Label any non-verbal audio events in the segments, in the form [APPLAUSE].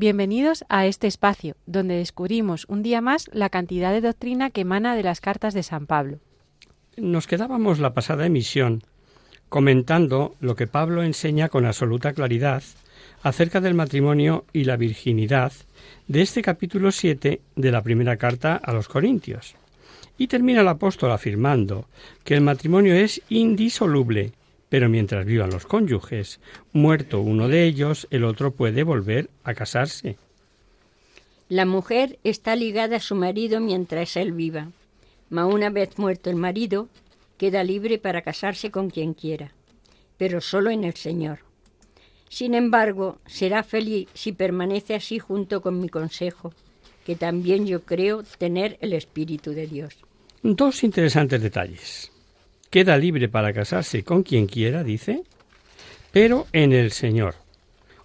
Bienvenidos a este espacio, donde descubrimos un día más la cantidad de doctrina que emana de las cartas de San Pablo. Nos quedábamos la pasada emisión comentando lo que Pablo enseña con absoluta claridad acerca del matrimonio y la virginidad de este capítulo 7 de la primera carta a los Corintios. Y termina el apóstol afirmando que el matrimonio es indisoluble, pero mientras vivan los cónyuges, muerto uno de ellos, el otro puede volver a casarse. la mujer está ligada a su marido mientras él viva, ma una vez muerto el marido, queda libre para casarse con quien quiera, pero solo en el Señor. Sin embargo, será feliz si permanece así junto con mi consejo, que también yo creo tener el Espíritu de Dios. Dos interesantes detalles. Queda libre para casarse con quien quiera, dice, pero en el Señor.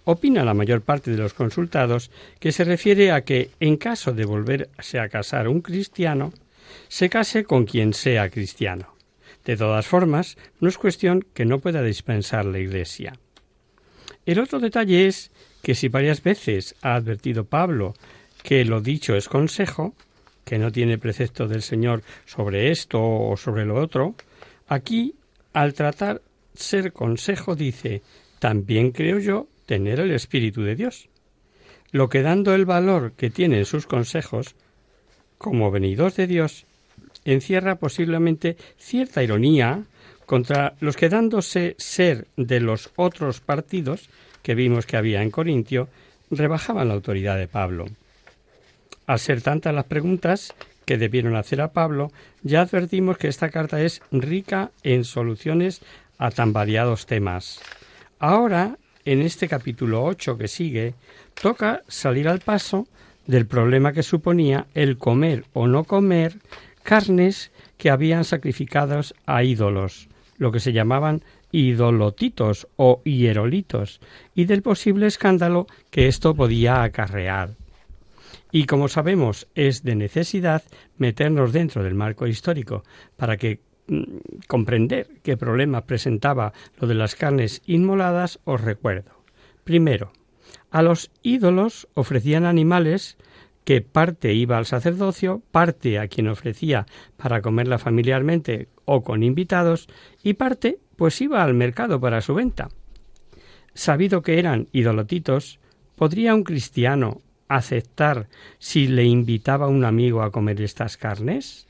Opina la mayor parte de los consultados que se refiere a que, en caso de volverse a casar un cristiano, se case con quien sea cristiano. De todas formas, no es cuestión que no pueda dispensar la Iglesia. El otro detalle es que si varias veces ha advertido Pablo que lo dicho es consejo, que no tiene precepto del Señor sobre esto o sobre lo otro, aquí, al tratar ser consejo, dice, también creo yo tener el Espíritu de Dios. Lo que dando el valor que tienen sus consejos, como venidos de Dios, encierra posiblemente cierta ironía contra los que dándose ser de los otros partidos que vimos que había en Corintio, rebajaban la autoridad de Pablo. Al ser tantas las preguntas que debieron hacer a Pablo, ya advertimos que esta carta es rica en soluciones a tan variados temas. Ahora, en este capítulo 8 que sigue, toca salir al paso del problema que suponía el comer o no comer carnes que habían sacrificados a ídolos, lo que se llamaban idolotitos o hierolitos, y del posible escándalo que esto podía acarrear. Y como sabemos, es de necesidad meternos dentro del marco histórico para que mm, comprender qué problema presentaba lo de las carnes inmoladas, os recuerdo. Primero, a los ídolos ofrecían animales que parte iba al sacerdocio, parte a quien ofrecía para comerla familiarmente o con invitados, y parte pues iba al mercado para su venta. Sabido que eran idolotitos, ¿podría un cristiano aceptar si le invitaba un amigo a comer estas carnes?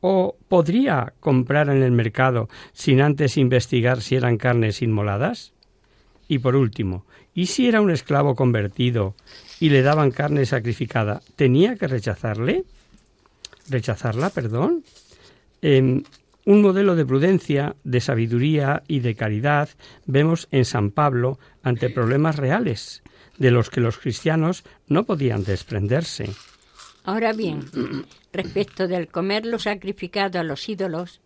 ¿O podría comprar en el mercado sin antes investigar si eran carnes inmoladas? Y por último, ¿y si era un esclavo convertido y le daban carne sacrificada, tenía que rechazarle? ¿Rechazarla, perdón? Em, un modelo de prudencia, de sabiduría y de caridad vemos en San Pablo ante problemas reales, de los que los cristianos no podían desprenderse. Ahora bien, respecto del comer lo sacrificado a los ídolos,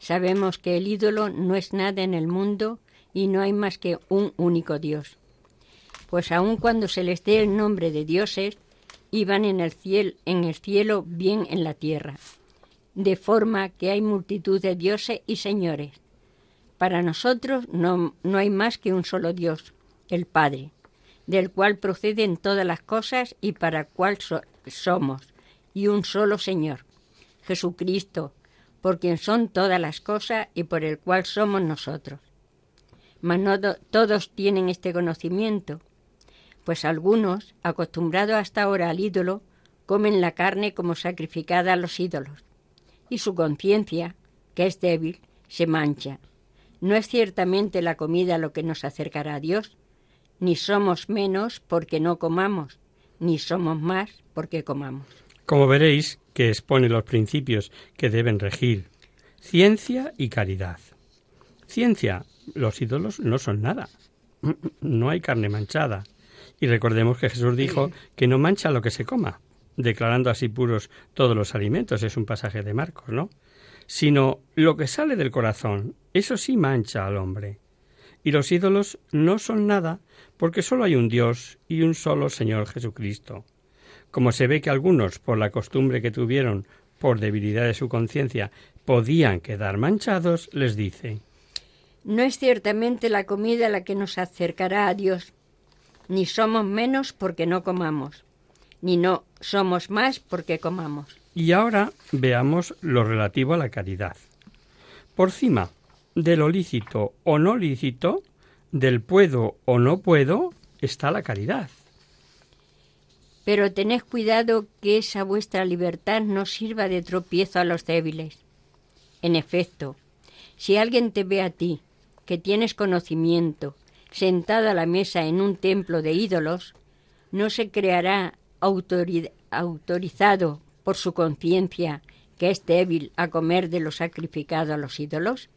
sabemos que el ídolo no es nada en el mundo y no hay más que un único Dios. Pues aun cuando se les dé el nombre de dioses, iban en el cielo, en el cielo bien en la tierra, de forma que hay multitud de dioses y señores. Para nosotros no, no hay más que un solo Dios, el Padre, del cual proceden todas las cosas y para cual so- somos, y un solo Señor, Jesucristo, por quien son todas las cosas y por el cual somos nosotros. Mas no do- todos tienen este conocimiento, pues algunos, acostumbrados hasta ahora al ídolo, comen la carne como sacrificada a los ídolos, y su conciencia, que es débil, se mancha. No es ciertamente la comida lo que nos acercará a Dios, ni somos menos porque no comamos, ni somos más porque comamos. Como veréis, que expone los principios que deben regir ciencia y caridad. Ciencia, los ídolos no son nada. [CLEARS THROAT] No hay carne manchada. Y recordemos que Jesús dijo que no mancha lo que se coma, declarando así puros todos los alimentos. Es un pasaje de Marcos, ¿no? Sino lo que sale del corazón, eso sí mancha al hombre. Y los ídolos no son nada porque solo hay un Dios y un solo Señor Jesucristo. Como se ve que algunos, por la costumbre que tuvieron, por debilidad de su conciencia, podían quedar manchados, les dice No es ciertamente la comida la que nos acercará a Dios, ni somos menos porque no comamos, ni no somos más porque comamos. Y ahora veamos lo relativo a la caridad. Por cima de lo lícito o no lícito, del puedo o no puedo, está la caridad. Pero tened cuidado que esa vuestra libertad no sirva de tropiezo a los débiles. En efecto, si alguien te ve a ti, que tienes conocimiento, sentado a la mesa en un templo de ídolos, no se creará autorizado por su conciencia que es débil a comer de lo sacrificado a los ídolos?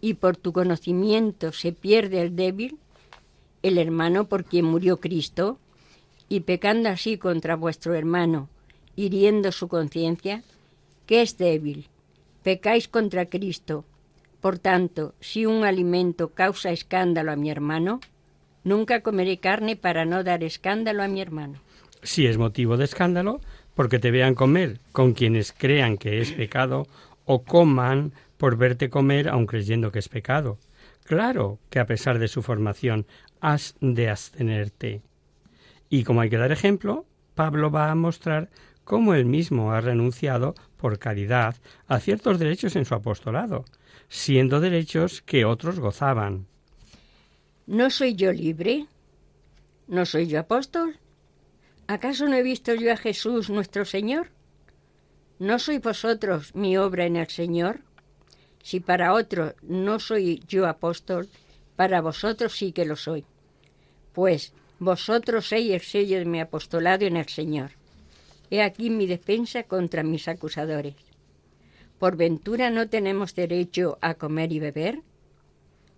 ¿Y por tu conocimiento se pierde el débil, el hermano por quien murió Cristo? y pecando así contra vuestro hermano, hiriendo su conciencia, que es débil, pecáis contra Cristo. Por tanto, si un alimento causa escándalo a mi hermano, nunca comeré carne para no dar escándalo a mi hermano. Si es motivo de escándalo, porque te vean comer con quienes crean que es pecado, o coman por verte comer aun creyendo que es pecado. Claro que a pesar de su formación has de abstenerte. Y como hay que dar ejemplo, Pablo va a mostrar cómo él mismo ha renunciado por caridad a ciertos derechos en su apostolado, siendo derechos que otros gozaban. ¿No soy yo libre? ¿No soy yo apóstol? ¿Acaso no he visto yo a Jesús nuestro Señor? ¿No sois vosotros mi obra en el Señor? Si para otro no soy yo apóstol, para vosotros sí que lo soy. Pues vosotros sois el sello de mi apostolado en el Señor. He aquí mi defensa contra mis acusadores. ¿Por ventura no tenemos derecho a comer y beber?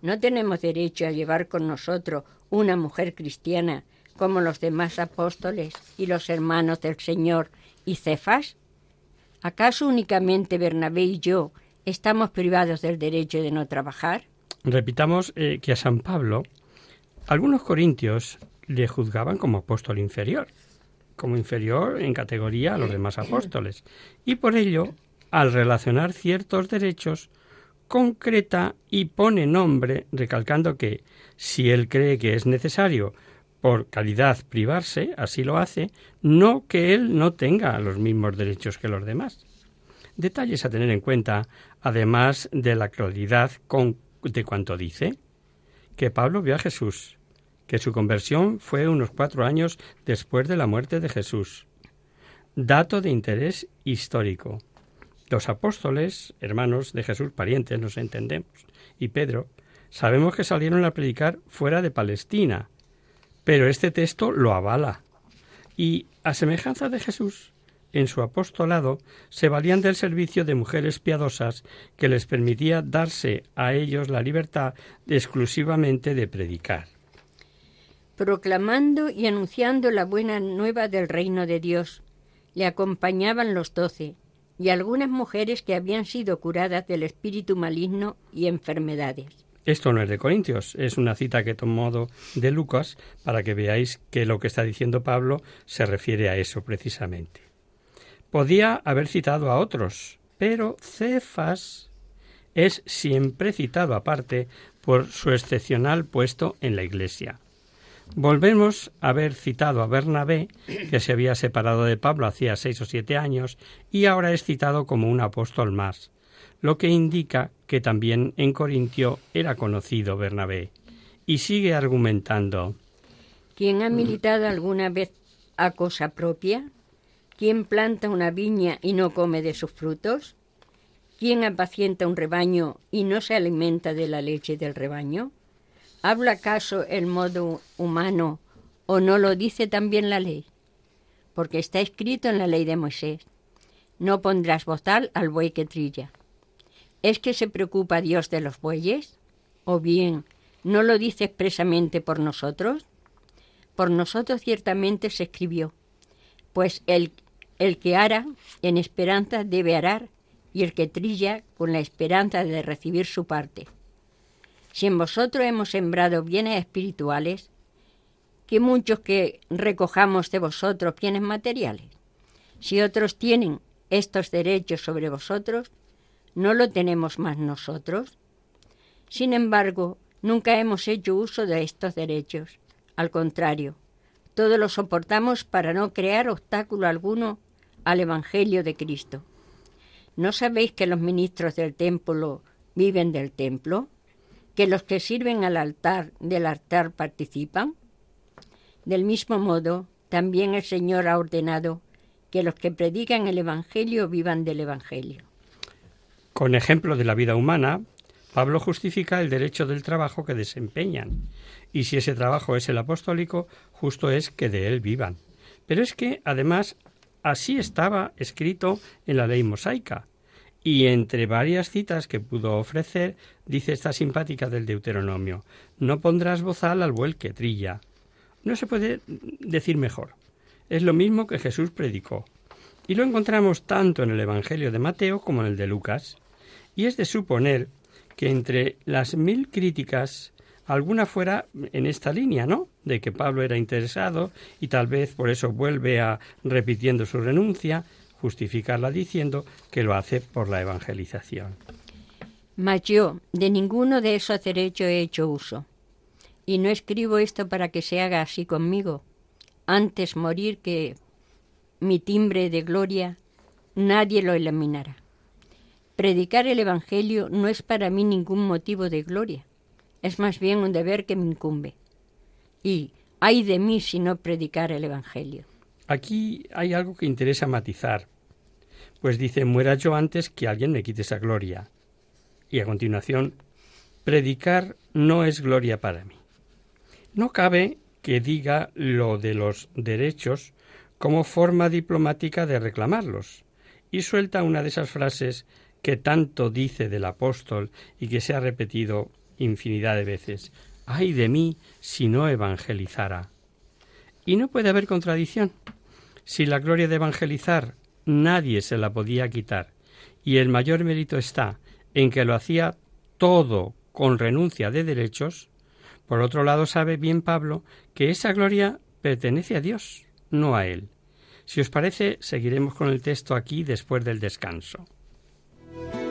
¿No tenemos derecho a llevar con nosotros una mujer cristiana como los demás apóstoles y los hermanos del Señor y Cefas? ¿Acaso únicamente Bernabé y yo estamos privados del derecho de no trabajar? Repitamos eh, que a San Pablo algunos corintios le juzgaban como apóstol inferior, como inferior en categoría a los demás apóstoles, y por ello, al relacionar ciertos derechos, concreta y pone nombre, recalcando que si él cree que es necesario por calidad privarse, así lo hace, no que él no tenga los mismos derechos que los demás. Detalles a tener en cuenta, además de la claridad con, de cuanto dice, que Pablo vio a Jesús, que su conversión fue unos cuatro años después de la muerte de Jesús. Dato de interés histórico. Los apóstoles, hermanos de Jesús, parientes, nos entendemos, y Pedro, sabemos que salieron a predicar fuera de Palestina, pero este texto lo avala. Y, a semejanza de Jesús, en su apostolado se valían del servicio de mujeres piadosas que les permitía darse a ellos la libertad exclusivamente de predicar. Proclamando y anunciando la buena nueva del reino de Dios, le acompañaban los doce y algunas mujeres que habían sido curadas del espíritu maligno y enfermedades. Esto no es de Corintios, es una cita que he tomado de Lucas para que veáis que lo que está diciendo Pablo se refiere a eso precisamente. Podía haber citado a otros, pero Cefas es siempre citado aparte por su excepcional puesto en la Iglesia. Volvemos a haber citado a Bernabé, que se había separado de Pablo hacía seis o siete años, y ahora es citado como un apóstol más, lo que indica que también en Corintio era conocido Bernabé. Y sigue argumentando. ¿Quién ha militado alguna vez a cosa propia? ¿Quién planta una viña y no come de sus frutos? ¿Quién apacienta un rebaño y no se alimenta de la leche del rebaño? ¿Habla acaso el modo humano o no lo dice también la ley? Porque está escrito en la ley de Moisés, no pondrás bozal al buey que trilla. ¿Es que se preocupa Dios de los bueyes? ¿O bien no lo dice expresamente por nosotros? Por nosotros ciertamente se escribió, pues el, el que ara en esperanza debe arar y el que trilla con la esperanza de recibir su parte. Si en vosotros hemos sembrado bienes espirituales, que muchos que recojamos de vosotros bienes materiales. Si otros tienen estos derechos sobre vosotros, ¿no lo tenemos más nosotros? Sin embargo, nunca hemos hecho uso de estos derechos. Al contrario, todo lo soportamos para no crear obstáculo alguno al Evangelio de Cristo. ¿No sabéis que los ministros del templo viven del templo? ¿Que los que sirven al altar del altar participan? Del mismo modo, también el Señor ha ordenado que los que predican el Evangelio vivan del Evangelio. Con ejemplo de la vida humana, Pablo justifica el derecho del trabajo que desempeñan, y si ese trabajo es el apostólico, justo es que de él vivan. Pero es que, además, Así estaba escrito en la ley mosaica. Y entre varias citas que pudo ofrecer, dice esta simpática del Deuteronomio, no pondrás bozal al buey que trilla. No se puede decir mejor. Es lo mismo que Jesús predicó. Y lo encontramos tanto en el Evangelio de Mateo como en el de Lucas. Y es de suponer que entre las mil críticas alguna fuera en esta línea, ¿no? De que Pablo era interesado y tal vez por eso vuelve a, repitiendo su renuncia, justificarla diciendo que lo hace por la evangelización. Mas yo de ninguno de esos derechos he hecho uso. Y no escribo esto para que se haga así conmigo. Antes morir que mi timbre de gloria nadie lo eliminará. Predicar el Evangelio no es para mí ningún motivo de gloria es más bien un deber que me incumbe. Y hay de mí si no predicar el Evangelio. Aquí hay algo que interesa matizar, pues dice, muera yo antes que alguien me quite esa gloria. Y a continuación, predicar no es gloria para mí. No cabe que diga lo de los derechos como forma diplomática de reclamarlos, y suelta una de esas frases que tanto dice del apóstol y que se ha repetido infinidad de veces. ¡Ay de mí si no evangelizara! Y no puede haber contradicción. Si la gloria de evangelizar nadie se la podía quitar, y el mayor mérito está en que lo hacía todo con renuncia de derechos, por otro lado sabe bien Pablo que esa gloria pertenece a Dios, no a él. Si os parece, seguiremos con el texto aquí después del descanso. Bye.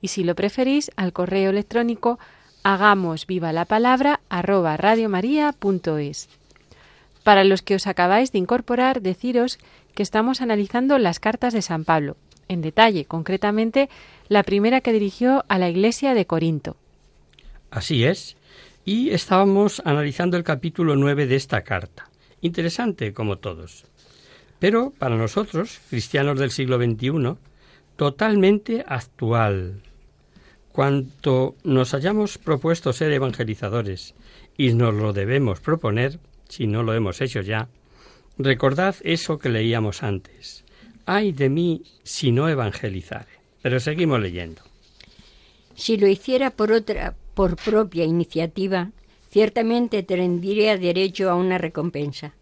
Y si lo preferís, al correo electrónico hagamos viva la palabra arroba radiomaria.es. Para los que os acabáis de incorporar, deciros que estamos analizando las cartas de San Pablo, en detalle, concretamente la primera que dirigió a la iglesia de Corinto. Así es, y estábamos analizando el capítulo 9 de esta carta. Interesante, como todos. Pero para nosotros, cristianos del siglo XXI, totalmente actual. Cuanto nos hayamos propuesto ser evangelizadores y nos lo debemos proponer, si no lo hemos hecho ya, recordad eso que leíamos antes. Ay de mí si no evangelizare. Pero seguimos leyendo. Si lo hiciera por otra, por propia iniciativa, ciertamente tendría derecho a una recompensa.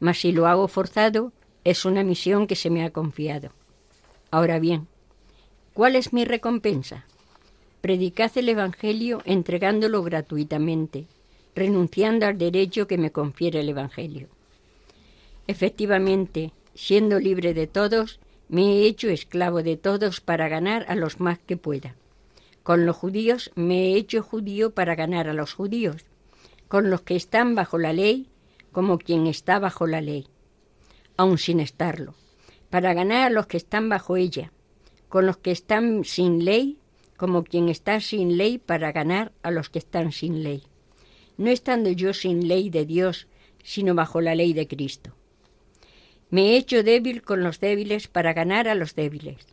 Mas si lo hago forzado, es una misión que se me ha confiado. Ahora bien, ¿cuál es mi recompensa? Predicad el Evangelio entregándolo gratuitamente, renunciando al derecho que me confiere el Evangelio. Efectivamente, siendo libre de todos, me he hecho esclavo de todos para ganar a los más que pueda. Con los judíos me he hecho judío para ganar a los judíos, con los que están bajo la ley, como quien está bajo la ley, aun sin estarlo, para ganar a los que están bajo ella, con los que están sin ley, como quien está sin ley para ganar a los que están sin ley, no estando yo sin ley de Dios, sino bajo la ley de Cristo. Me he hecho débil con los débiles para ganar a los débiles.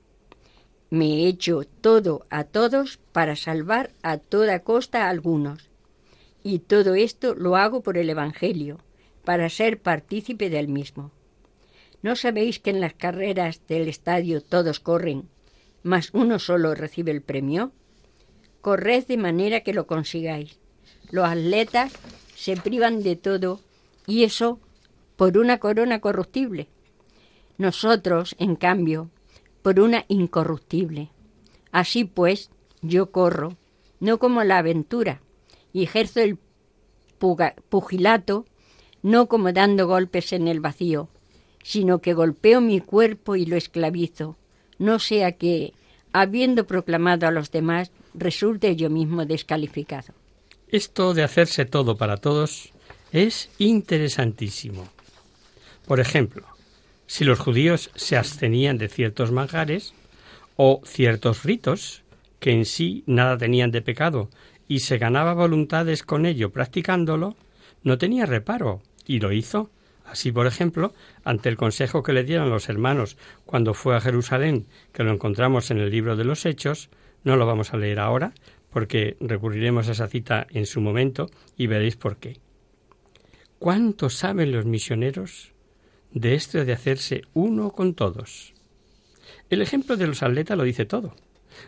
Me he hecho todo a todos para salvar a toda costa a algunos. Y todo esto lo hago por el Evangelio, para ser partícipe del mismo. ¿No sabéis que en las carreras del estadio todos corren, mas uno solo recibe el premio? Corred de manera que lo consigáis. Los atletas se privan de todo y eso por una corona corruptible. Nosotros, en cambio, por una incorruptible. Así pues, yo corro, no como la aventura, y ejerzo el pugilato, no como dando golpes en el vacío, sino que golpeo mi cuerpo y lo esclavizo, no sea que, habiendo proclamado a los demás, resulte yo mismo descalificado. Esto de hacerse todo para todos es interesantísimo. Por ejemplo, si los judíos se abstenían de ciertos manjares o ciertos ritos que en sí nada tenían de pecado y se ganaba voluntades con ello practicándolo, no tenía reparo y lo hizo. Así, por ejemplo, ante el consejo que le dieron los hermanos cuando fue a Jerusalén, que lo encontramos en el libro de los Hechos, no lo vamos a leer ahora, porque recurriremos a esa cita en su momento y veréis por qué. ¿Cuánto saben los misioneros de esto de hacerse uno con todos? El ejemplo de los atletas lo dice todo,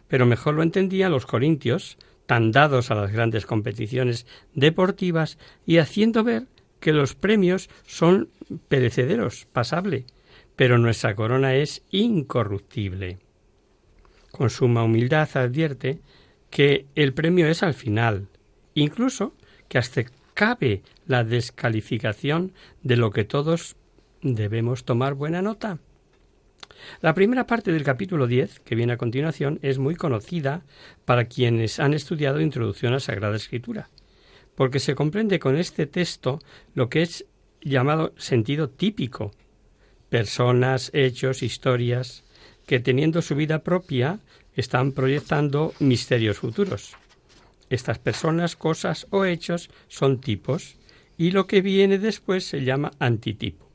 pero mejor lo entendían los corintios, tan dados a las grandes competiciones deportivas y haciendo ver que los premios son perecederos, pasable, pero nuestra corona es incorruptible. Con suma humildad advierte que el premio es al final, incluso que hasta cabe la descalificación de lo que todos debemos tomar buena nota. La primera parte del capítulo 10, que viene a continuación, es muy conocida para quienes han estudiado Introducción a Sagrada Escritura, porque se comprende con este texto lo que es llamado sentido típico, personas, hechos, historias, que teniendo su vida propia están proyectando misterios futuros. Estas personas, cosas o hechos son tipos y lo que viene después se llama antitipo.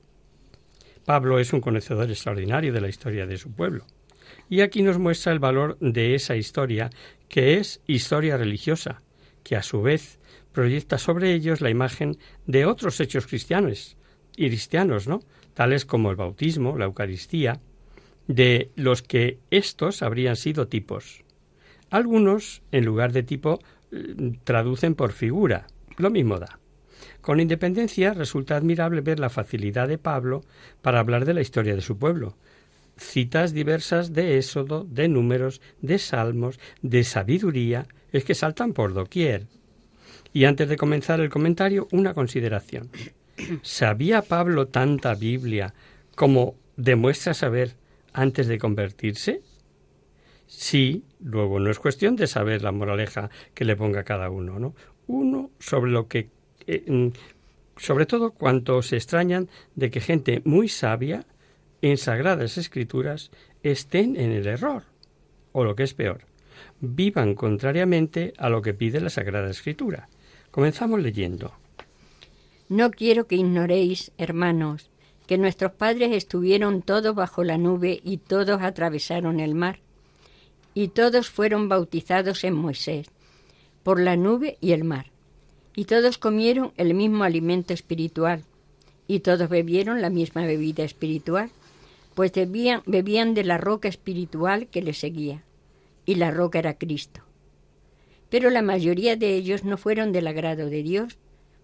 Pablo es un conocedor extraordinario de la historia de su pueblo. Y aquí nos muestra el valor de esa historia, que es historia religiosa, que a su vez proyecta sobre ellos la imagen de otros hechos cristianos, y cristianos, ¿no? Tales como el bautismo, la Eucaristía, de los que estos habrían sido tipos. Algunos, en lugar de tipo, eh, traducen por figura. Lo mismo da. Con independencia resulta admirable ver la facilidad de Pablo para hablar de la historia de su pueblo. Citas diversas de Éxodo, de números, de salmos, de sabiduría, es que saltan por doquier. Y antes de comenzar el comentario, una consideración. ¿Sabía Pablo tanta Biblia como demuestra saber antes de convertirse? Sí, luego no es cuestión de saber la moraleja que le ponga cada uno, ¿no? Uno sobre lo que eh, mm, sobre todo cuanto se extrañan de que gente muy sabia en sagradas escrituras estén en el error, o lo que es peor, vivan contrariamente a lo que pide la Sagrada Escritura. Comenzamos leyendo. No quiero que ignoréis, hermanos, que nuestros padres estuvieron todos bajo la nube y todos atravesaron el mar, y todos fueron bautizados en Moisés, por la nube y el mar y todos comieron el mismo alimento espiritual, y todos bebieron la misma bebida espiritual, pues bebían, bebían de la roca espiritual que les seguía, y la roca era Cristo. Pero la mayoría de ellos no fueron del agrado de Dios,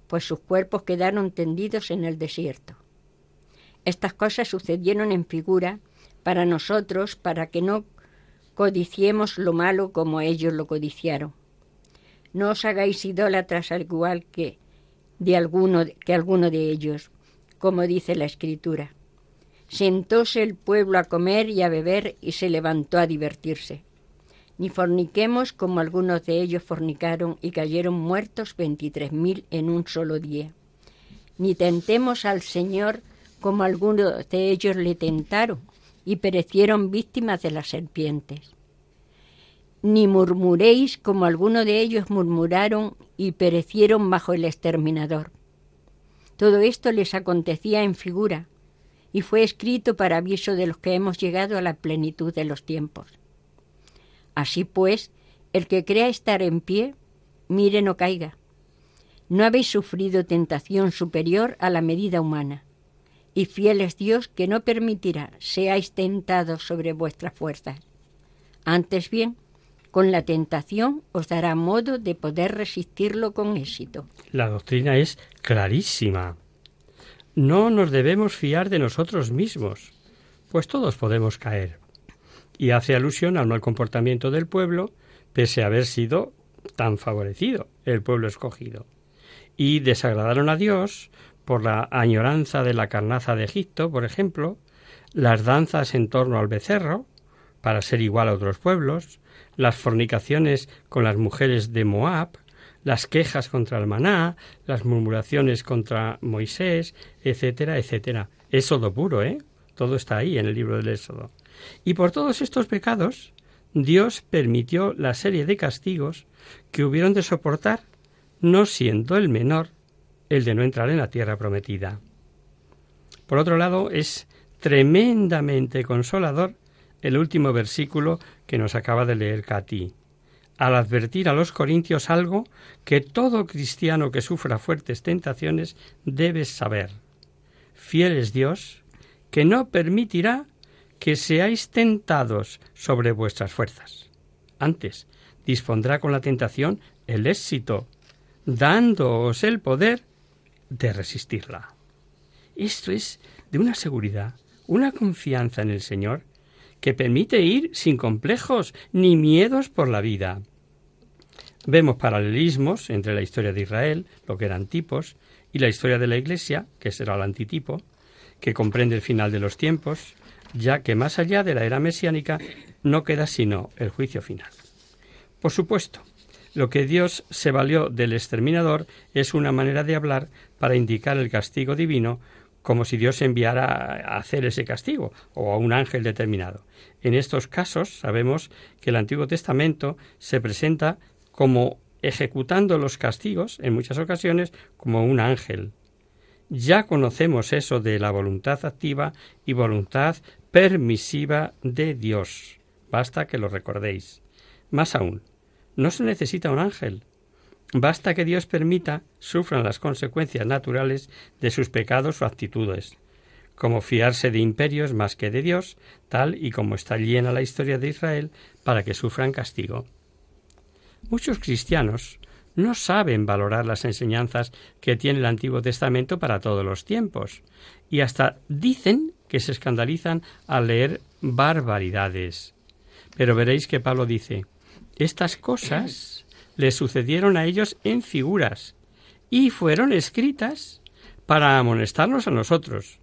pues sus cuerpos quedaron tendidos en el desierto. Estas cosas sucedieron en figura para nosotros, para que no codiciemos lo malo como ellos lo codiciaron. No os hagáis idólatras al igual que de alguno que alguno de ellos, como dice la escritura. Sentóse el pueblo a comer y a beber y se levantó a divertirse. Ni forniquemos como algunos de ellos fornicaron y cayeron muertos veintitrés mil en un solo día. Ni tentemos al Señor como algunos de ellos le tentaron y perecieron víctimas de las serpientes ni murmuréis como algunos de ellos murmuraron y perecieron bajo el exterminador. Todo esto les acontecía en figura y fue escrito para aviso de los que hemos llegado a la plenitud de los tiempos. Así pues, el que crea estar en pie, mire no caiga. No habéis sufrido tentación superior a la medida humana, y fiel es Dios que no permitirá seáis tentados sobre vuestras fuerzas. Antes bien, con la tentación os dará modo de poder resistirlo con éxito. La doctrina es clarísima. No nos debemos fiar de nosotros mismos, pues todos podemos caer. Y hace alusión al mal comportamiento del pueblo, pese a haber sido tan favorecido el pueblo escogido. Y desagradaron a Dios por la añoranza de la carnaza de Egipto, por ejemplo, las danzas en torno al becerro, para ser igual a otros pueblos, las fornicaciones con las mujeres de Moab, las quejas contra el maná, las murmuraciones contra Moisés, etcétera, etcétera. Éxodo puro, ¿eh? Todo está ahí en el libro del Éxodo. Y por todos estos pecados, Dios permitió la serie de castigos que hubieron de soportar, no siendo el menor el de no entrar en la tierra prometida. Por otro lado, es tremendamente consolador el último versículo que nos acaba de leer Cati, al advertir a los corintios algo que todo cristiano que sufra fuertes tentaciones debe saber. Fiel es Dios, que no permitirá que seáis tentados sobre vuestras fuerzas. Antes, dispondrá con la tentación el éxito, dándoos el poder de resistirla. Esto es de una seguridad, una confianza en el Señor que permite ir sin complejos ni miedos por la vida. Vemos paralelismos entre la historia de Israel, lo que eran tipos, y la historia de la Iglesia, que será el antitipo, que comprende el final de los tiempos, ya que más allá de la era mesiánica no queda sino el juicio final. Por supuesto, lo que Dios se valió del exterminador es una manera de hablar para indicar el castigo divino como si Dios enviara a hacer ese castigo o a un ángel determinado. En estos casos sabemos que el Antiguo Testamento se presenta como ejecutando los castigos en muchas ocasiones como un ángel. Ya conocemos eso de la voluntad activa y voluntad permisiva de Dios. Basta que lo recordéis. Más aún, no se necesita un ángel, Basta que Dios permita sufran las consecuencias naturales de sus pecados o actitudes, como fiarse de imperios más que de Dios, tal y como está llena la historia de Israel, para que sufran castigo. Muchos cristianos no saben valorar las enseñanzas que tiene el Antiguo Testamento para todos los tiempos, y hasta dicen que se escandalizan al leer barbaridades. Pero veréis que Pablo dice, estas cosas le sucedieron a ellos en figuras, y fueron escritas para amonestarnos a nosotros.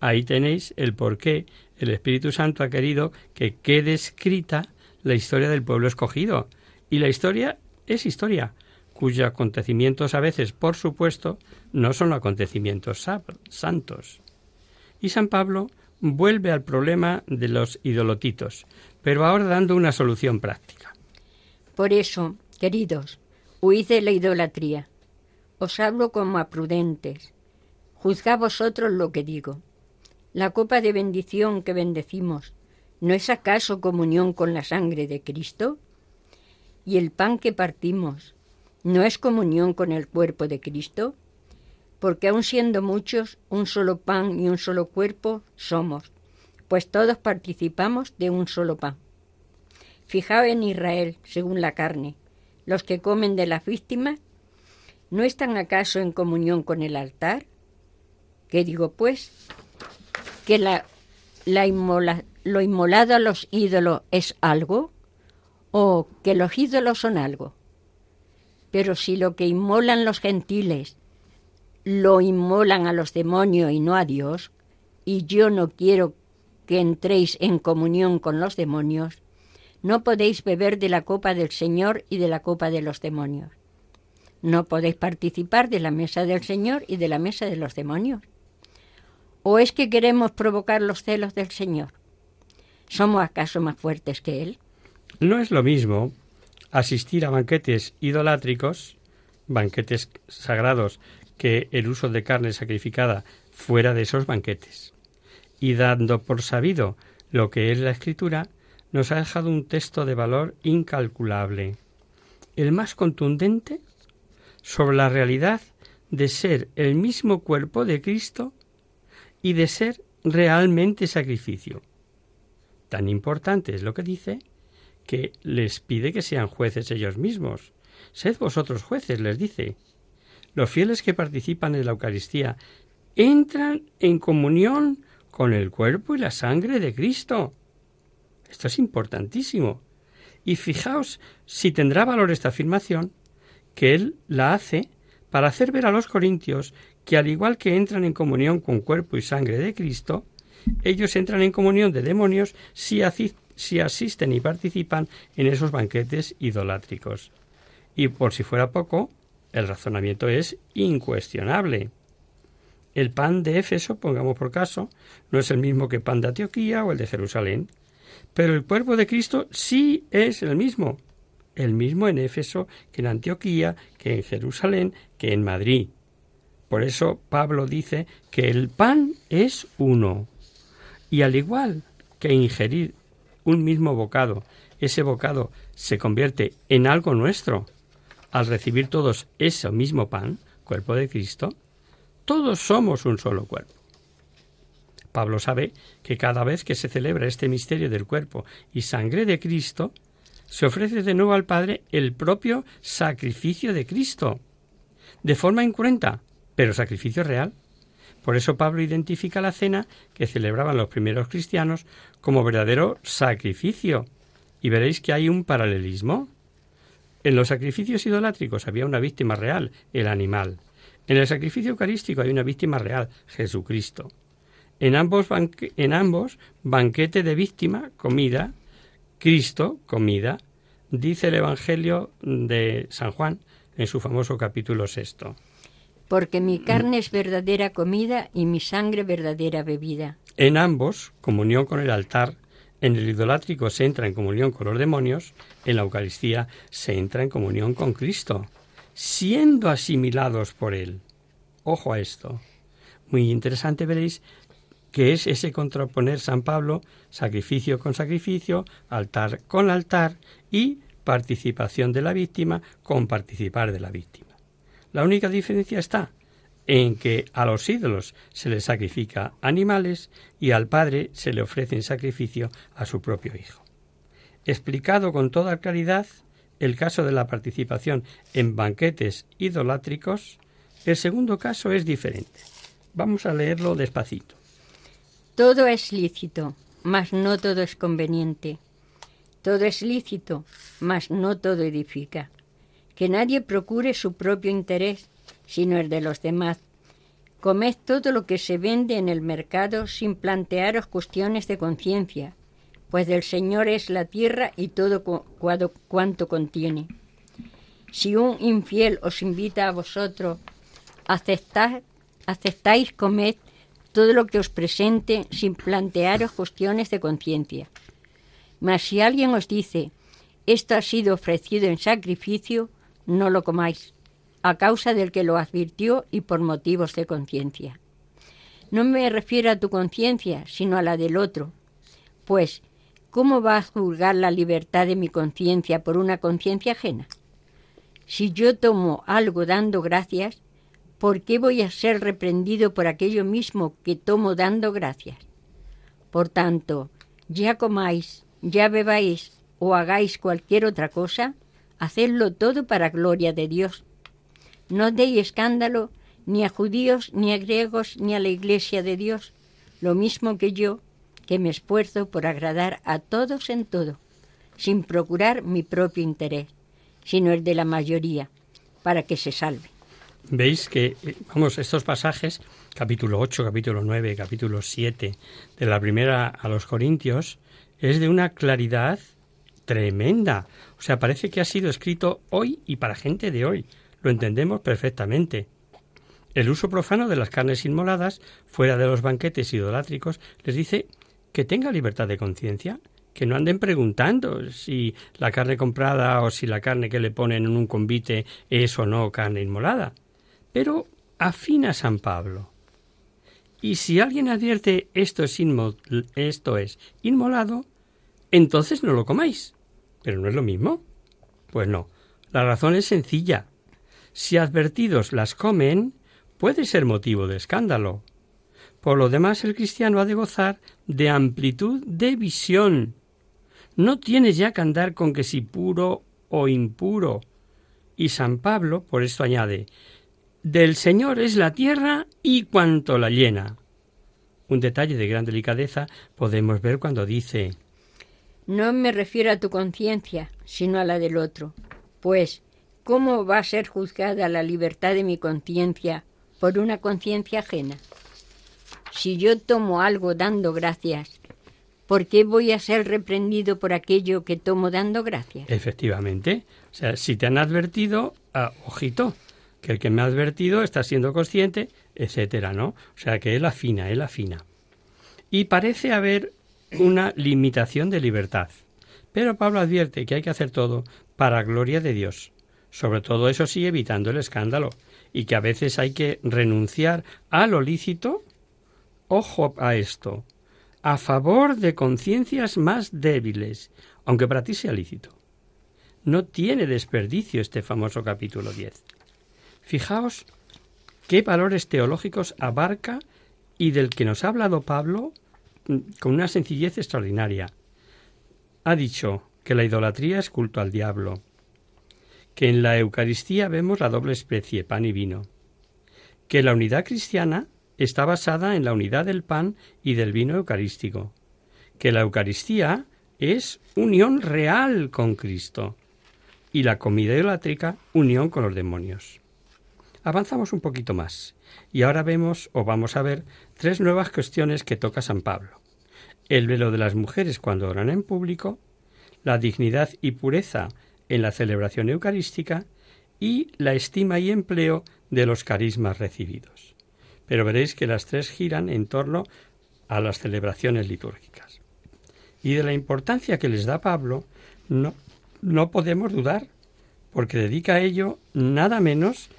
Ahí tenéis el por qué el Espíritu Santo ha querido que quede escrita la historia del pueblo escogido. Y la historia es historia, cuyos acontecimientos a veces, por supuesto, no son acontecimientos santos. Y San Pablo vuelve al problema de los idolotitos, pero ahora dando una solución práctica. Por eso, queridos, huid de la idolatría. Os hablo como a prudentes. Juzgad vosotros lo que digo. La copa de bendición que bendecimos, ¿no es acaso comunión con la sangre de Cristo? Y el pan que partimos, ¿no es comunión con el cuerpo de Cristo? Porque aun siendo muchos, un solo pan y un solo cuerpo somos, pues todos participamos de un solo pan. Fijaos en Israel, según la carne, los que comen de las víctimas, ¿no están acaso en comunión con el altar? ¿Qué digo pues? ¿Que la, lo inmolado a los ídolos es algo? ¿O que los ídolos son algo? Pero si lo que inmolan los gentiles lo inmolan a los demonios y no a Dios, y yo no quiero que entréis en comunión con los demonios, no podéis beber de la copa del Señor y de la copa de los demonios. No podéis participar de la mesa del Señor y de la mesa de los demonios. ¿O es que queremos provocar los celos del Señor? ¿Somos acaso más fuertes que Él? No es lo mismo asistir a banquetes idolátricos, banquetes sagrados, que el uso de carne sacrificada fuera de esos banquetes. Y dando por sabido lo que es la escritura, nos ha dejado un texto de valor incalculable, el más contundente sobre la realidad de ser el mismo cuerpo de Cristo y de ser realmente sacrificio. Tan importante es lo que dice que les pide que sean jueces ellos mismos. Sed vosotros jueces, les dice. Los fieles que participan en la Eucaristía entran en comunión con el cuerpo y la sangre de Cristo. Esto es importantísimo. Y fijaos si tendrá valor esta afirmación, que él la hace para hacer ver a los corintios que al igual que entran en comunión con cuerpo y sangre de Cristo, ellos entran en comunión de demonios si, si asisten y participan en esos banquetes idolátricos. Y por si fuera poco, el razonamiento es incuestionable. El pan de Éfeso, pongamos por caso, no es el mismo que el pan de Antioquía o el de Jerusalén, pero el cuerpo de Cristo sí es el mismo, el mismo en Éfeso que en Antioquía, que en Jerusalén, que en Madrid. Por eso Pablo dice que el pan es uno. Y al igual que ingerir un mismo bocado, ese bocado se convierte en algo nuestro, al recibir todos ese mismo pan, cuerpo de Cristo, todos somos un solo cuerpo. Pablo sabe que cada vez que se celebra este misterio del cuerpo y sangre de Cristo, se ofrece de nuevo al Padre el propio sacrificio de Cristo, de forma incruenta, pero sacrificio real. Por eso Pablo identifica la cena que celebraban los primeros cristianos como verdadero sacrificio. Y veréis que hay un paralelismo. En los sacrificios idolátricos había una víctima real, el animal. En el sacrificio eucarístico hay una víctima real, Jesucristo. En ambos, en ambos banquete de víctima, comida, Cristo, comida, dice el Evangelio de San Juan en su famoso capítulo sexto. Porque mi carne es verdadera comida y mi sangre verdadera bebida. En ambos, comunión con el altar, en el idolátrico se entra en comunión con los demonios, en la Eucaristía se entra en comunión con Cristo, siendo asimilados por Él. Ojo a esto. Muy interesante veréis que es ese contraponer San Pablo, sacrificio con sacrificio, altar con altar y participación de la víctima con participar de la víctima. La única diferencia está en que a los ídolos se les sacrifica animales y al Padre se le ofrece en sacrificio a su propio Hijo. Explicado con toda claridad, el caso de la participación en banquetes idolátricos, el segundo caso es diferente. Vamos a leerlo despacito. Todo es lícito, mas no todo es conveniente. Todo es lícito, mas no todo edifica. Que nadie procure su propio interés, sino el de los demás. Comed todo lo que se vende en el mercado sin plantearos cuestiones de conciencia, pues del Señor es la tierra y todo cuanto contiene. Si un infiel os invita a vosotros, aceptáis comed todo lo que os presente sin plantearos cuestiones de conciencia. Mas si alguien os dice, esto ha sido ofrecido en sacrificio, no lo comáis, a causa del que lo advirtió y por motivos de conciencia. No me refiero a tu conciencia, sino a la del otro, pues, ¿cómo va a juzgar la libertad de mi conciencia por una conciencia ajena? Si yo tomo algo dando gracias, ¿por qué voy a ser reprendido por aquello mismo que tomo dando gracias? Por tanto, ya comáis, ya bebáis o hagáis cualquier otra cosa, hacedlo todo para gloria de Dios. No deis escándalo ni a judíos, ni a griegos, ni a la iglesia de Dios, lo mismo que yo, que me esfuerzo por agradar a todos en todo, sin procurar mi propio interés, sino el de la mayoría, para que se salve veis que, eh, vamos, estos pasajes, capítulo 8, capítulo 9, capítulo 7, de la primera a los Corintios, es de una claridad tremenda. O sea, parece que ha sido escrito hoy y para gente de hoy. Lo entendemos perfectamente. El uso profano de las carnes inmoladas, fuera de los banquetes idolátricos, les dice que tenga libertad de conciencia, que no anden preguntando si la carne comprada o si la carne que le ponen en un convite es o no carne inmolada. Pero afina San Pablo. Y si alguien advierte esto es, esto es inmolado, entonces no lo comáis. Pero no es lo mismo. Pues no. La razón es sencilla. Si advertidos las comen, puede ser motivo de escándalo. Por lo demás, el cristiano ha de gozar de amplitud de visión. No tiene ya que andar con que si puro o impuro. Y San Pablo, por esto añade, del Señor es la tierra y cuanto la llena. Un detalle de gran delicadeza podemos ver cuando dice No me refiero a tu conciencia, sino a la del otro. Pues, ¿cómo va a ser juzgada la libertad de mi conciencia por una conciencia ajena? Si yo tomo algo dando gracias, ¿por qué voy a ser reprendido por aquello que tomo dando gracias? Efectivamente. O sea, si te han advertido, ah, ojito, que el que me ha advertido está siendo consciente, etcétera, ¿no? O sea que él afina, él afina. Y parece haber una limitación de libertad. Pero Pablo advierte que hay que hacer todo para gloria de Dios. Sobre todo eso sí, evitando el escándalo. Y que a veces hay que renunciar a lo lícito. Ojo a esto. A favor de conciencias más débiles, aunque para ti sea lícito. No tiene desperdicio este famoso capítulo 10. Fijaos qué valores teológicos abarca y del que nos ha hablado Pablo mm, con una sencillez extraordinaria. Ha dicho que la idolatría es culto al diablo, que en la Eucaristía vemos la doble especie, pan y vino, que la unidad cristiana está basada en la unidad del pan y del vino eucarístico, que la Eucaristía es unión real con Cristo y la comida idolátrica unión con los demonios. Avanzamos un poquito más y ahora vemos o vamos a ver tres nuevas cuestiones que toca San Pablo. El velo de las mujeres cuando oran en público, la dignidad y pureza en la celebración eucarística y la estima y empleo de los carismas recibidos. Pero veréis que las tres giran en torno a las celebraciones litúrgicas. Y de la importancia que les da Pablo no, no podemos dudar, porque dedica a ello nada menos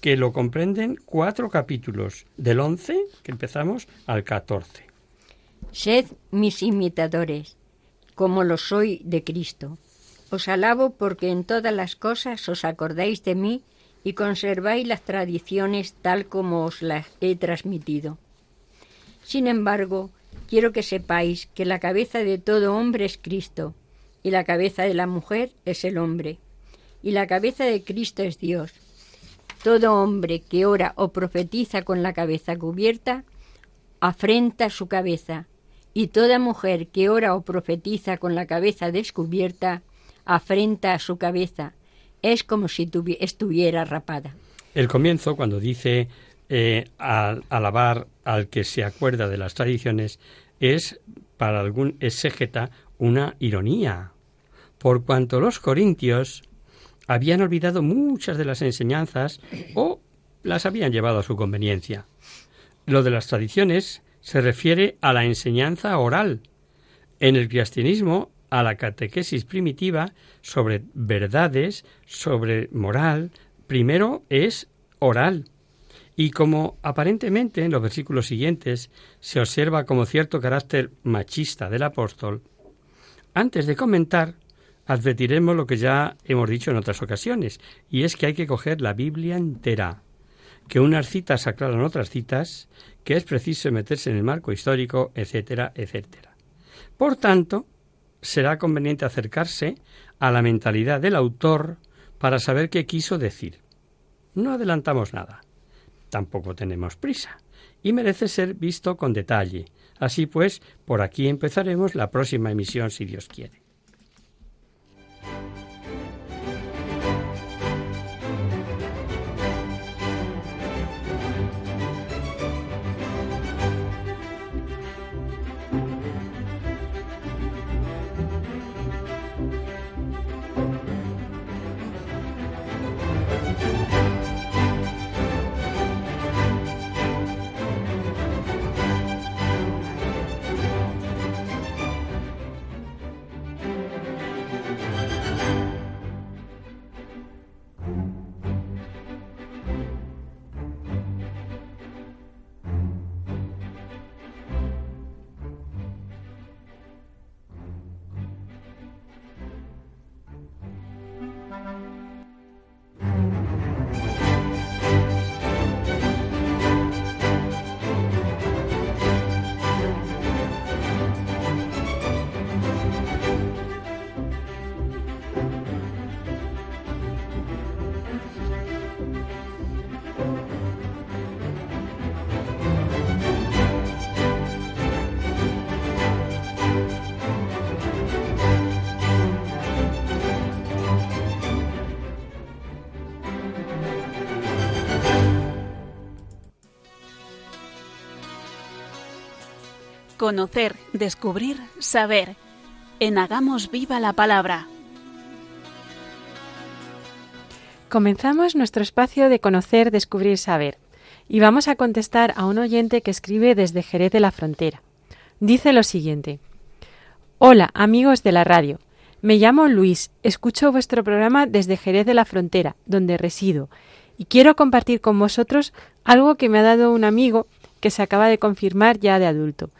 que lo comprenden cuatro capítulos, del 11, que empezamos, al 14. Sed mis imitadores, como lo soy de Cristo. Os alabo porque en todas las cosas os acordáis de mí y conserváis las tradiciones tal como os las he transmitido. Sin embargo, quiero que sepáis que la cabeza de todo hombre es Cristo, y la cabeza de la mujer es el hombre, y la cabeza de Cristo es Dios. Todo hombre que ora o profetiza con la cabeza cubierta, afrenta su cabeza, y toda mujer que ora o profetiza con la cabeza descubierta, afrenta a su cabeza. Es como si estuviera rapada. El comienzo, cuando dice eh, alabar al que se acuerda de las tradiciones, es para algún exégeta una ironía, por cuanto los corintios habían olvidado muchas de las enseñanzas o las habían llevado a su conveniencia. Lo de las tradiciones se refiere a la enseñanza oral. En el cristianismo, a la catequesis primitiva sobre verdades, sobre moral, primero es oral. Y como aparentemente en los versículos siguientes se observa como cierto carácter machista del apóstol, antes de comentar, advertiremos lo que ya hemos dicho en otras ocasiones, y es que hay que coger la Biblia entera, que unas citas aclaran otras citas, que es preciso meterse en el marco histórico, etcétera, etcétera. Por tanto, será conveniente acercarse a la mentalidad del autor para saber qué quiso decir. No adelantamos nada. Tampoco tenemos prisa. Y merece ser visto con detalle. Así pues, por aquí empezaremos la próxima emisión si Dios quiere. Conocer, descubrir, saber. En Hagamos Viva la Palabra. Comenzamos nuestro espacio de conocer, descubrir, saber. Y vamos a contestar a un oyente que escribe desde Jerez de la Frontera. Dice lo siguiente. Hola, amigos de la radio. Me llamo Luis, escucho vuestro programa desde Jerez de la Frontera, donde resido, y quiero compartir con vosotros algo que me ha dado un amigo que se acaba de confirmar ya de adulto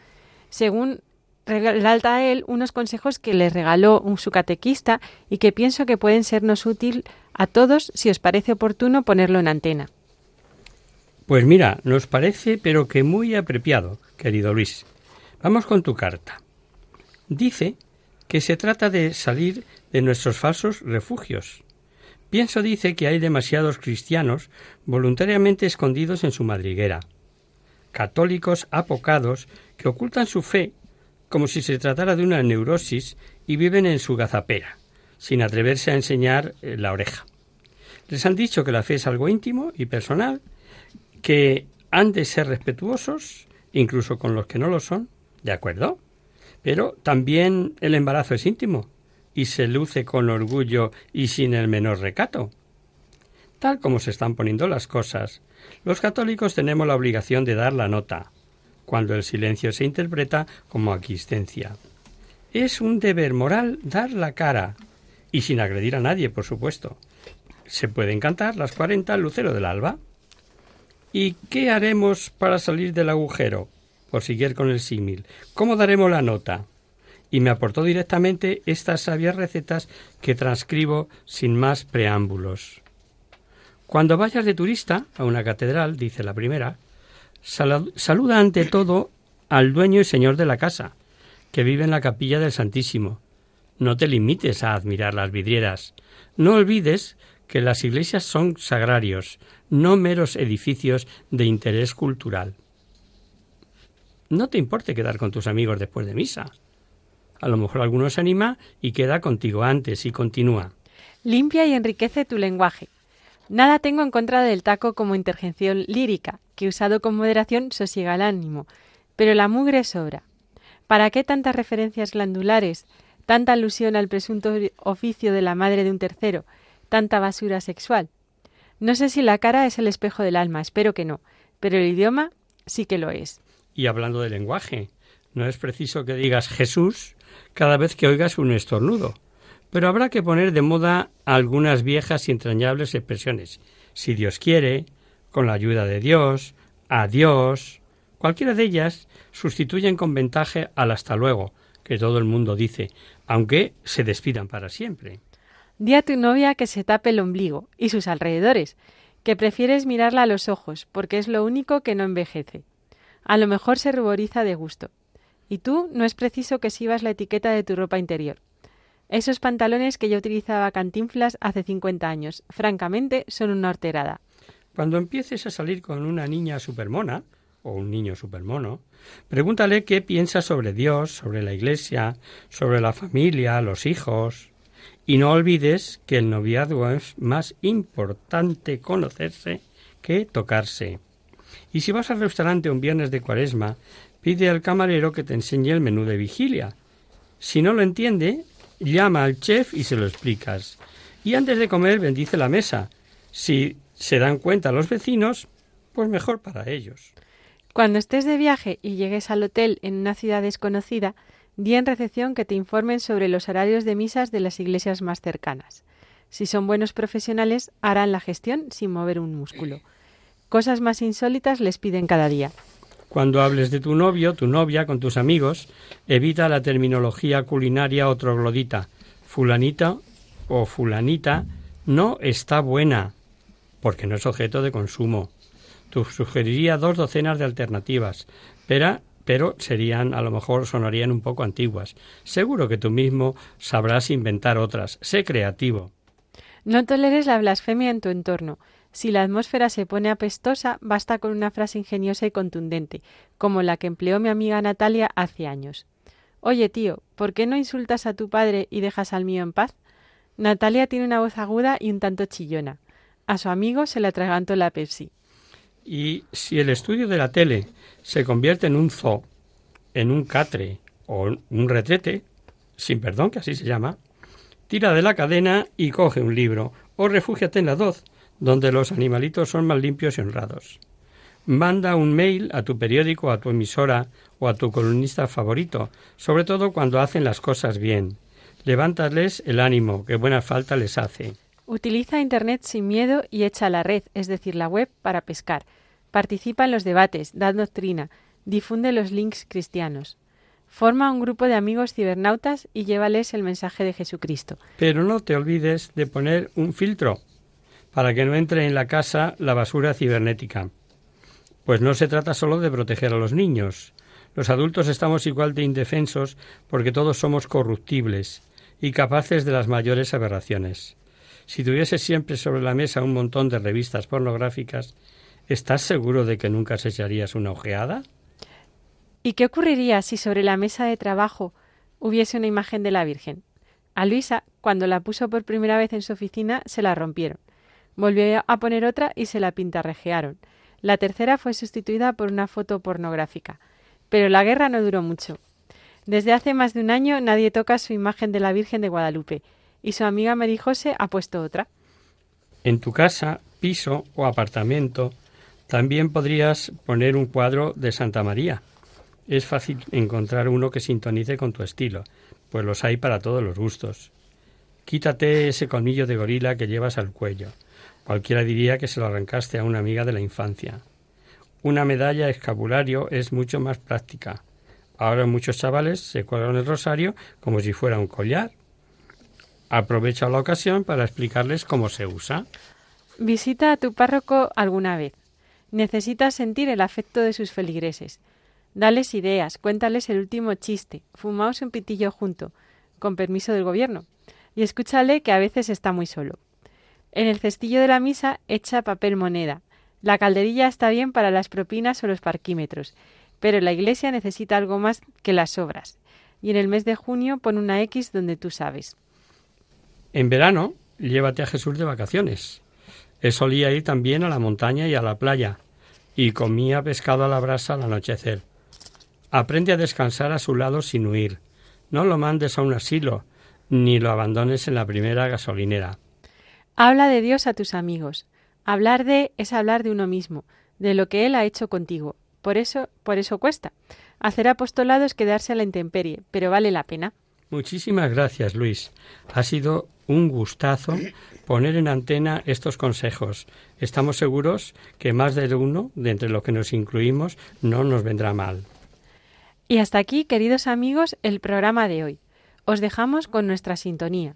según relata él unos consejos que le regaló un su catequista y que pienso que pueden sernos útil a todos si os parece oportuno ponerlo en antena. Pues mira, nos parece pero que muy apropiado, querido Luis. Vamos con tu carta. Dice que se trata de salir de nuestros falsos refugios. Pienso dice que hay demasiados cristianos voluntariamente escondidos en su madriguera, católicos apocados que ocultan su fe como si se tratara de una neurosis y viven en su gazapera, sin atreverse a enseñar eh, la oreja. Les han dicho que la fe es algo íntimo y personal, que han de ser respetuosos, incluso con los que no lo son, ¿de acuerdo? Pero también el embarazo es íntimo y se luce con orgullo y sin el menor recato. Tal como se están poniendo las cosas, los católicos tenemos la obligación de dar la nota, cuando el silencio se interpreta como aquiescencia. Es un deber moral dar la cara, y sin agredir a nadie, por supuesto. Se pueden cantar las cuarenta al lucero del alba. ¿Y qué haremos para salir del agujero? Por seguir con el símil. ¿Cómo daremos la nota? Y me aportó directamente estas sabias recetas que transcribo sin más preámbulos. Cuando vayas de turista a una catedral, dice la primera, saluda ante todo al dueño y señor de la casa, que vive en la capilla del Santísimo. No te limites a admirar las vidrieras. No olvides que las iglesias son sagrarios, no meros edificios de interés cultural. No te importe quedar con tus amigos después de misa. A lo mejor alguno se anima y queda contigo antes y continúa. Limpia y enriquece tu lenguaje. Nada tengo en contra del taco como intervención lírica, que usado con moderación sosiega el ánimo, pero la mugre sobra. ¿Para qué tantas referencias glandulares, tanta alusión al presunto oficio de la madre de un tercero, tanta basura sexual? No sé si la cara es el espejo del alma, espero que no, pero el idioma sí que lo es. Y hablando de lenguaje, no es preciso que digas Jesús cada vez que oigas un estornudo, pero habrá que poner de moda algunas viejas y entrañables expresiones. Si Dios quiere, con la ayuda de Dios, adiós. Cualquiera de ellas sustituyen con ventaja al hasta luego, que todo el mundo dice, aunque se despidan para siempre. Di a tu novia que se tape el ombligo y sus alrededores, que prefieres mirarla a los ojos, porque es lo único que no envejece. A lo mejor se ruboriza de gusto. Y tú no es preciso que sibas la etiqueta de tu ropa interior. Esos pantalones que yo utilizaba cantinflas hace 50 años, francamente, son una horterada. Cuando empieces a salir con una niña supermona, o un niño supermono, pregúntale qué piensa sobre Dios, sobre la Iglesia, sobre la familia, los hijos. Y no olvides que el noviazgo es más importante conocerse que tocarse. Y si vas al restaurante un viernes de cuaresma, pide al camarero que te enseñe el menú de vigilia. Si no lo entiende, llama al chef y se lo explicas. Y antes de comer bendice la mesa. Si se dan cuenta los vecinos, pues mejor para ellos. Cuando estés de viaje y llegues al hotel en una ciudad desconocida, di en recepción que te informen sobre los horarios de misas de las iglesias más cercanas. Si son buenos profesionales, harán la gestión sin mover un músculo. Cosas más insólitas les piden cada día. Cuando hables de tu novio, tu novia, con tus amigos, evita la terminología culinaria o troglodita. Fulanita o fulanita no está buena, porque no es objeto de consumo. Tú sugeriría dos docenas de alternativas, pero, pero serían, a lo mejor, sonarían un poco antiguas. Seguro que tú mismo sabrás inventar otras. Sé creativo. No toleres la blasfemia en tu entorno. Si la atmósfera se pone apestosa, basta con una frase ingeniosa y contundente, como la que empleó mi amiga Natalia hace años. Oye, tío, ¿por qué no insultas a tu padre y dejas al mío en paz? Natalia tiene una voz aguda y un tanto chillona. A su amigo se le atragantó la Pepsi. Y si el estudio de la tele se convierte en un zoo, en un catre o un retrete, sin perdón que así se llama, tira de la cadena y coge un libro, o refúgiate en la doz, donde los animalitos son más limpios y honrados. Manda un mail a tu periódico, a tu emisora o a tu columnista favorito, sobre todo cuando hacen las cosas bien. Levántales el ánimo, que buena falta les hace. Utiliza Internet sin miedo y echa la red, es decir, la web, para pescar. Participa en los debates, da doctrina, difunde los links cristianos. Forma un grupo de amigos cibernautas y llévales el mensaje de Jesucristo. Pero no te olvides de poner un filtro para que no entre en la casa la basura cibernética. Pues no se trata solo de proteger a los niños. Los adultos estamos igual de indefensos porque todos somos corruptibles y capaces de las mayores aberraciones. Si tuvieses siempre sobre la mesa un montón de revistas pornográficas, ¿estás seguro de que nunca se echarías una ojeada? ¿Y qué ocurriría si sobre la mesa de trabajo hubiese una imagen de la Virgen? A Luisa, cuando la puso por primera vez en su oficina, se la rompieron. Volvió a poner otra y se la pintarrejearon. La tercera fue sustituida por una foto pornográfica. Pero la guerra no duró mucho. Desde hace más de un año nadie toca su imagen de la Virgen de Guadalupe, y su amiga José ha puesto otra. En tu casa, piso o apartamento también podrías poner un cuadro de Santa María. Es fácil encontrar uno que sintonice con tu estilo, pues los hay para todos los gustos. Quítate ese colmillo de gorila que llevas al cuello. Cualquiera diría que se lo arrancaste a una amiga de la infancia. Una medalla escapulario es mucho más práctica. Ahora muchos chavales se cuelgan el rosario como si fuera un collar. Aprovecha la ocasión para explicarles cómo se usa. Visita a tu párroco alguna vez. Necesitas sentir el afecto de sus feligreses. Dales ideas, cuéntales el último chiste, fumaos un pitillo junto. con permiso del gobierno, y escúchale que a veces está muy solo. En el cestillo de la misa echa papel moneda. La calderilla está bien para las propinas o los parquímetros, pero la iglesia necesita algo más que las obras. Y en el mes de junio pone una X donde tú sabes. En verano, llévate a Jesús de vacaciones. Él solía ir también a la montaña y a la playa, y comía pescado a la brasa al anochecer. Aprende a descansar a su lado sin huir. No lo mandes a un asilo, ni lo abandones en la primera gasolinera. Habla de Dios a tus amigos. Hablar de es hablar de uno mismo, de lo que Él ha hecho contigo. Por eso, por eso cuesta. Hacer apostolado es quedarse a la intemperie, pero vale la pena. Muchísimas gracias, Luis. Ha sido un gustazo poner en antena estos consejos. Estamos seguros que más de uno, de entre los que nos incluimos, no nos vendrá mal. Y hasta aquí, queridos amigos, el programa de hoy. Os dejamos con nuestra sintonía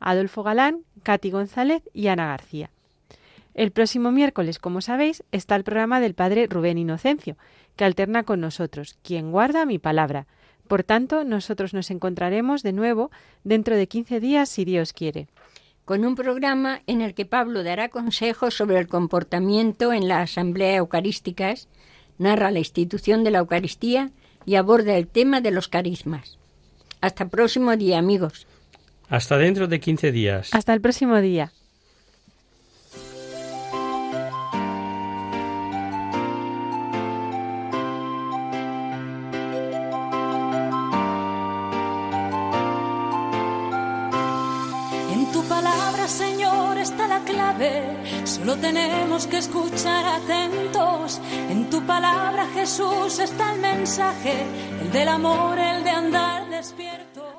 Adolfo Galán, Katy González y Ana García. El próximo miércoles, como sabéis, está el programa del Padre Rubén Inocencio, que alterna con nosotros, quien guarda mi palabra. Por tanto, nosotros nos encontraremos de nuevo dentro de 15 días, si Dios quiere. Con un programa en el que Pablo dará consejos sobre el comportamiento en las asambleas eucarísticas, narra la institución de la Eucaristía y aborda el tema de los carismas. Hasta próximo día, amigos. Hasta dentro de 15 días. Hasta el próximo día. En tu palabra, Señor, está la clave. Solo tenemos que escuchar atentos. En tu palabra, Jesús, está el mensaje, el del amor, el de andar despierto.